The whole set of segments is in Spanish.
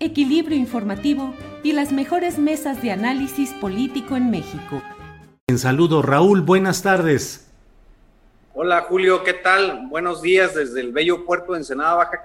equilibrio informativo y las mejores mesas de análisis político en México. En saludo, Raúl, buenas tardes. Hola Julio, ¿qué tal? Buenos días desde el bello puerto de Ensenada, Baja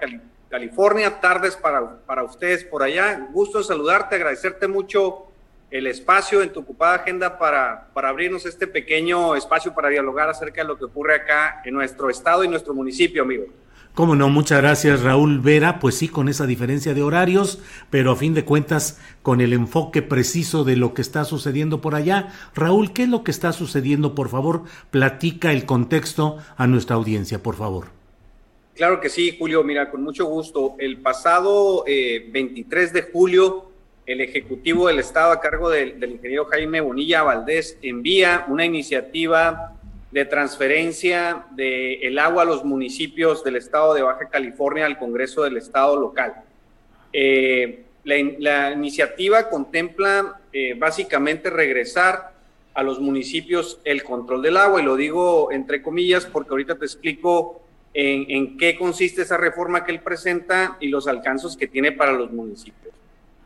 California. Tardes para, para ustedes por allá. Gusto en saludarte, agradecerte mucho el espacio en tu ocupada agenda para, para abrirnos este pequeño espacio para dialogar acerca de lo que ocurre acá en nuestro estado y nuestro municipio, amigo. Cómo no, muchas gracias Raúl Vera, pues sí, con esa diferencia de horarios, pero a fin de cuentas con el enfoque preciso de lo que está sucediendo por allá. Raúl, ¿qué es lo que está sucediendo? Por favor, platica el contexto a nuestra audiencia, por favor. Claro que sí, Julio, mira, con mucho gusto. El pasado 23 eh, de julio, el Ejecutivo del Estado a cargo del ingeniero Jaime Bonilla Valdés envía una iniciativa de transferencia del el agua a los municipios del estado de Baja California al Congreso del Estado local. Eh, la, iniciativa contempla eh, básicamente regresar a los municipios el control del agua, y lo digo entre comillas porque ahorita te explico en, en qué consiste esa reforma que él presenta y los alcances que tiene para los municipios.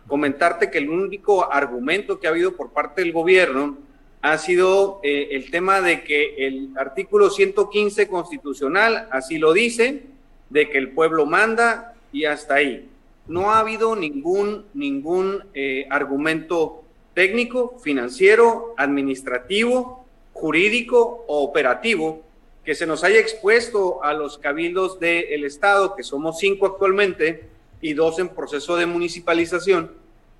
Comentarte que el único argumento que ha habido por parte del gobierno ha sido eh, el tema de que el artículo 115 constitucional así lo dice, de que el pueblo manda y hasta ahí. No ha habido ningún, ningún eh, argumento técnico, financiero, administrativo, jurídico o operativo que se nos haya expuesto a los cabildos del Estado, que somos cinco actualmente y dos en proceso de municipalización,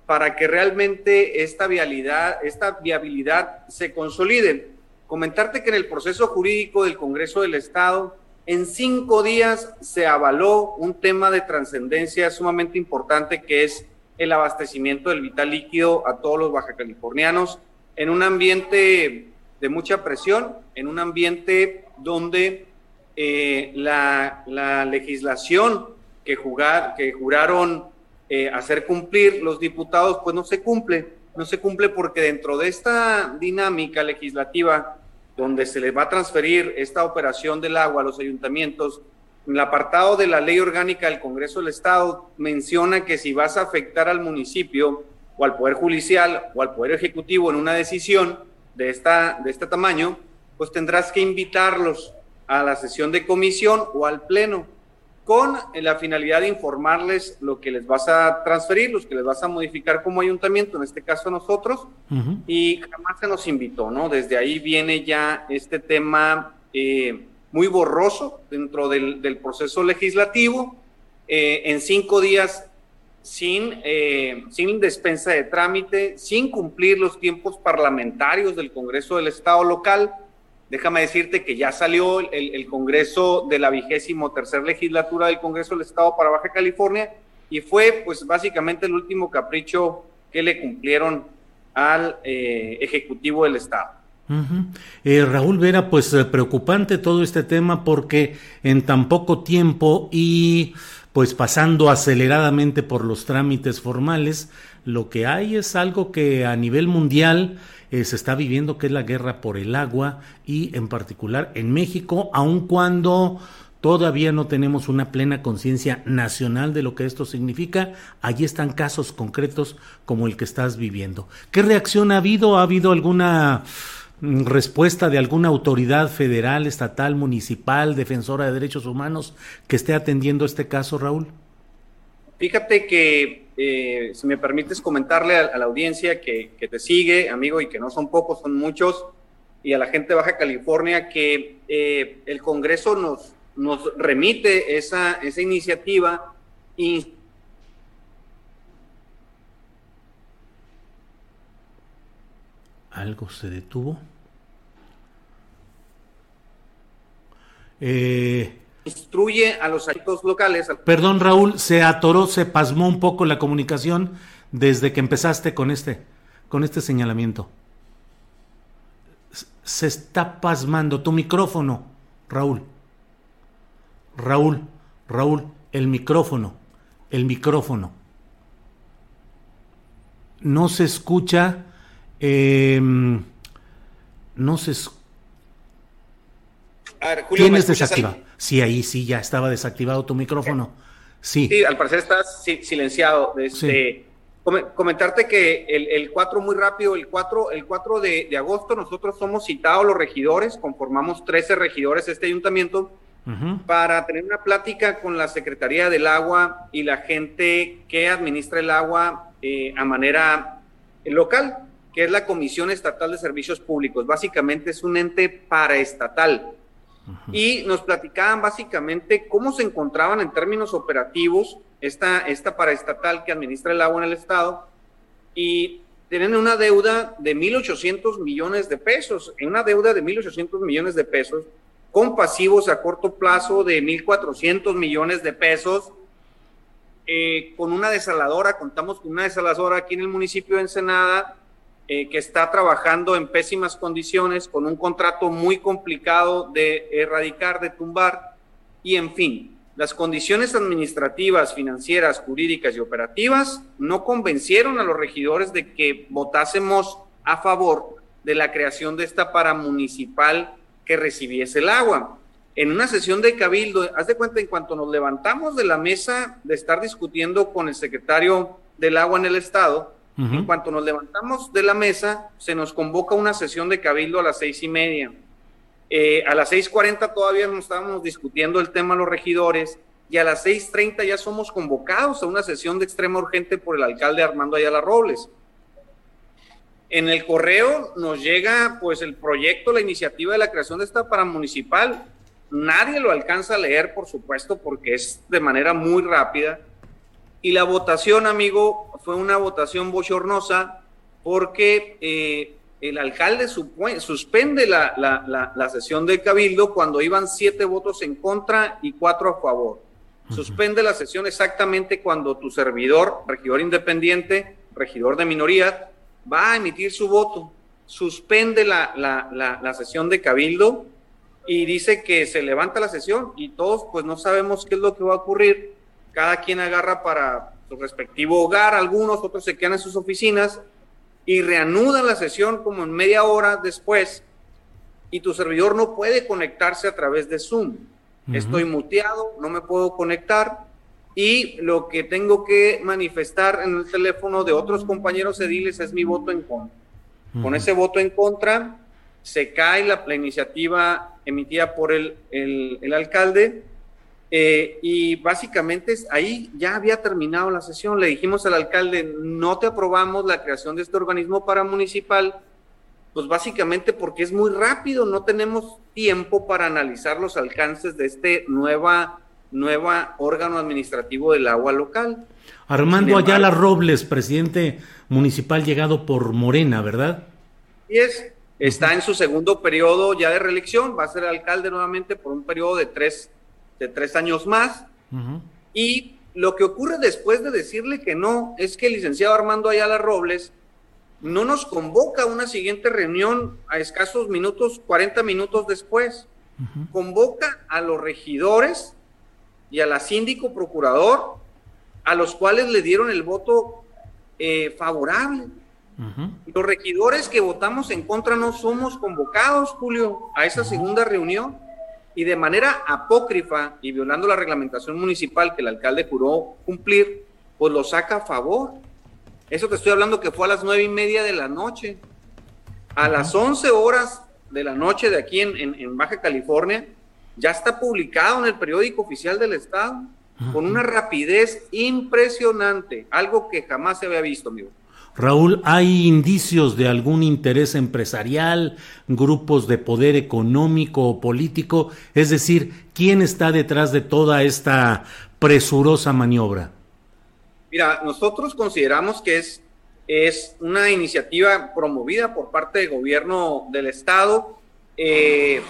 para que realmente esta viabilidad, esta viabilidad se consolide. Comentarte que en el proceso jurídico del Congreso del Estado, en cinco días se avaló un tema de trascendencia sumamente importante que es el abastecimiento del vital líquido a todos los bajacalifornianos en un ambiente de mucha presión, en un ambiente donde eh, la, la, legislación que, jugar, que juraron eh, hacer cumplir los diputados, pues no se cumple. No se cumple porque dentro de esta dinámica legislativa, donde se les va a transferir esta operación del agua a los ayuntamientos, en el apartado de la ley orgánica del Congreso del Estado menciona que si vas a afectar al municipio o al Poder Judicial o al Poder Ejecutivo en una decisión de, esta, de este tamaño, pues tendrás que invitarlos a la sesión de comisión o al pleno con la finalidad de informarles lo que les vas a transferir, los que les vas a modificar como ayuntamiento, en este caso nosotros, y jamás se nos invitó, ¿no? Desde ahí viene ya este tema eh, muy borroso dentro del, proceso legislativo, eh, en cinco días sin, eh, sin despensa de trámite, sin cumplir los tiempos parlamentarios del Congreso del Estado local, Déjame decirte que ya salió el, Congreso de la vigésimo tercera legislatura del Congreso del Estado para Baja California y fue pues básicamente el último capricho que le cumplieron al eh, Ejecutivo del Estado. Eh, Raúl Vera, pues eh, preocupante todo este tema porque en tan poco tiempo y pues pasando aceleradamente por los trámites formales, lo que hay es algo que a nivel mundial eh, se está viviendo, que es la guerra por el agua y en particular en México, aun cuando Todavía no tenemos una plena conciencia nacional de lo que esto significa. Allí están casos concretos como el que estás viviendo. ¿Qué reacción ha habido? ¿Ha habido alguna mm, respuesta de alguna autoridad federal, estatal, municipal, defensora de derechos humanos que esté atendiendo este caso, Raúl? Fíjate que, eh, si me permites comentarle a, la audiencia que, te sigue, amigo, y que no son pocos, son muchos, y a la gente de Baja California, que eh, el Congreso nos, nos remite esa, esa iniciativa algo se detuvo. Eh, instruye a los agentes locales. Perdón, Raúl, se atoró, se pasmó un poco la comunicación desde que empezaste con este, con este señalamiento. Se está pasmando tu micrófono, Raúl. Raúl, Raúl, el micrófono, el micrófono. No se escucha, em, no se escucha. ¿Tienes desactivado? Sí, ahí sí, ya estaba desactivado tu micrófono. Sí. Sí, al parecer estás silenciado. Este, comentarte que el, 4, muy rápido, el 4, el 4 de, de, agosto nosotros somos citados los regidores, conformamos 13 regidores este ayuntamiento para tener una plática con la Secretaría del Agua y la gente que administra el agua eh, a manera local, que es la Comisión Estatal de Servicios Públicos. Básicamente es un ente paraestatal. Y nos platicaban básicamente cómo se encontraban en términos operativos esta, esta paraestatal que administra el agua en el Estado y tienen una deuda de 1.800 millones de pesos, una deuda de 1.800 millones de pesos con pasivos a corto plazo de 1.400 millones de pesos, eh, con una desaladora, contamos con una desaladora aquí en el municipio de Ensenada, eh, que está trabajando en pésimas condiciones, con un contrato muy complicado de erradicar, de tumbar, y en fin, las condiciones administrativas, financieras, jurídicas y operativas no convencieron a los regidores de que votásemos a favor de la creación de esta paramunicipal que recibiese el agua. En una sesión de cabildo, haz de cuenta, en cuanto nos levantamos de la mesa de estar discutiendo con el secretario del agua en el estado, en cuanto nos levantamos de la mesa, se nos convoca una sesión de cabildo a las seis y media. Eh, a las seis cuarenta todavía no estábamos discutiendo el tema los regidores y a las seis treinta ya somos convocados a una sesión de extrema urgente por el alcalde Armando Ayala Robles. En el correo nos llega pues el proyecto, la iniciativa de la creación de esta paramunicipal. Nadie lo alcanza a leer, por supuesto, porque es de manera muy rápida. Y la votación, amigo, fue una votación bochornosa porque eh, el alcalde suspende la, la, sesión de cabildo cuando iban siete votos en contra y cuatro a favor. Suspende la sesión exactamente cuando tu servidor, regidor independiente, regidor de minoría, va a emitir su voto, suspende la, la, sesión de cabildo y dice que se levanta la sesión y todos pues no sabemos qué es lo que va a ocurrir. Cada quien agarra para su respectivo hogar, algunos, otros se quedan en sus oficinas y reanudan la sesión como en media hora después y tu servidor no puede conectarse a través de Zoom. Estoy muteado, no me puedo conectar y lo que tengo que manifestar en el teléfono de otros compañeros ediles es mi voto en contra. Con ese voto en contra se cae la, iniciativa emitida por el, el, alcalde eh, y básicamente ahí ya había terminado la sesión. Le dijimos al alcalde, no te aprobamos la creación de este organismo paramunicipal, pues básicamente porque es muy rápido, no tenemos tiempo para analizar los alcances de este nueva nueva órgano administrativo del agua local. Armando Ayala Robles, presidente municipal llegado por Morena, ¿verdad? Y es, está en su segundo periodo ya de reelección, va a ser alcalde nuevamente por un periodo de tres, de tres años más. Y lo que ocurre después de decirle que no es que el licenciado Armando Ayala Robles no nos convoca a una siguiente reunión a escasos minutos, 40 minutos después. Convoca a los regidores y a la síndico procurador, a los cuales le dieron el voto eh, favorable. Los regidores que votamos en contra no somos convocados, Julio, a esa segunda reunión. Y de manera apócrifa y violando la reglamentación municipal que el alcalde juró cumplir, pues lo saca a favor. Eso te estoy hablando que fue a las nueve y media de la noche. A las 11 horas de la noche de aquí en, en, Baja California, ya está publicado en el periódico oficial del Estado, con una rapidez impresionante, algo que jamás se había visto, amigo. Raúl, ¿hay indicios de algún interés empresarial, grupos de poder económico o político? Es decir, ¿quién está detrás de toda esta presurosa maniobra? Mira, nosotros consideramos que es, es una iniciativa promovida por parte del gobierno del Estado. Eh,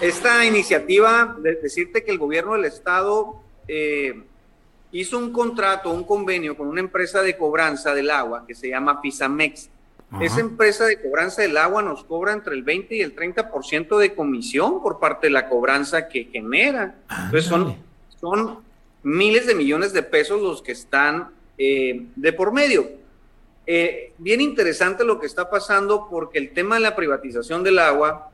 esta iniciativa, de decirte que el gobierno del Estado eh, hizo un contrato, un convenio con una empresa de cobranza del agua que se llama Fisamex. Esa empresa de cobranza del agua nos cobra entre el 20 y el 30% de comisión por parte de la cobranza que genera. Entonces son, son miles de millones de pesos los que están eh, de por medio. Eh, bien interesante lo que está pasando porque el tema de la privatización del agua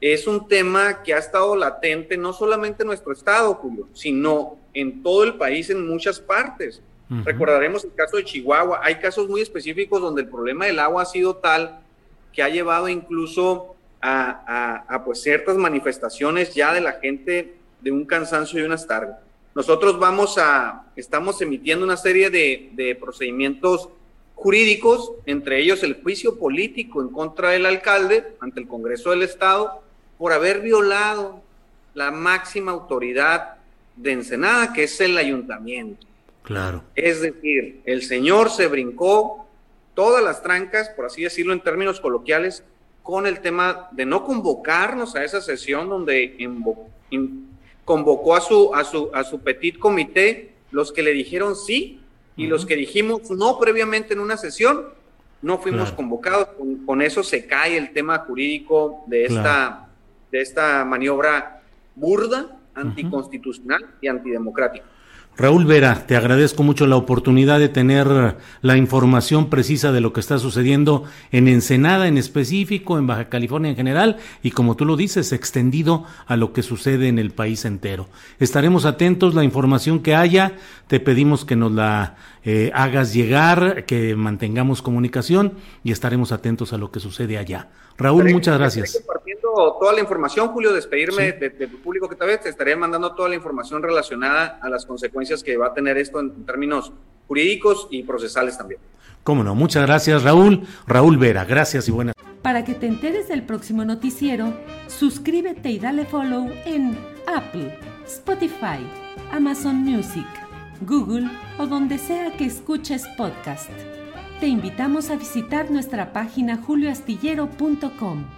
es un tema que ha estado latente no solamente en nuestro estado, Julio, sino en todo el país, en muchas partes. Recordaremos el caso de Chihuahua. Hay casos muy específicos donde el problema del agua ha sido tal que ha llevado incluso a, pues ciertas manifestaciones ya de la gente de un cansancio y una tardes. Nosotros vamos a, estamos emitiendo una serie de, de procedimientos jurídicos, entre ellos el juicio político en contra del alcalde ante el Congreso del Estado por haber violado la máxima autoridad de Ensenada, que es el ayuntamiento. Claro. Es decir, el señor se brincó todas las trancas, por así decirlo en términos coloquiales, con el tema de no convocarnos a esa sesión donde convocó a su, a, su, a su petit comité los que le dijeron sí y los que dijimos no previamente en una sesión, no fuimos convocados. Con, eso se cae el tema jurídico de esta, de esta maniobra burda anticonstitucional y antidemocrático. Raúl Vera, te agradezco mucho la oportunidad de tener la información precisa de lo que está sucediendo en Ensenada en específico, en Baja California en general y como tú lo dices, extendido a lo que sucede en el país entero. Estaremos atentos, la información que haya, te pedimos que nos la eh, hagas llegar, que mantengamos comunicación y estaremos atentos a lo que sucede allá. Raúl, muchas gracias toda la información, Julio, despedirme de, tu público que tal vez te estaré mandando toda la información relacionada a las consecuencias que va a tener esto en, términos jurídicos y procesales también. Cómo no, muchas gracias Raúl. Raúl Vera, gracias y buenas. Para que te enteres del próximo noticiero, suscríbete y dale follow en Apple, Spotify, Amazon Music, Google o donde sea que escuches podcast. Te invitamos a visitar nuestra página julioastillero.com.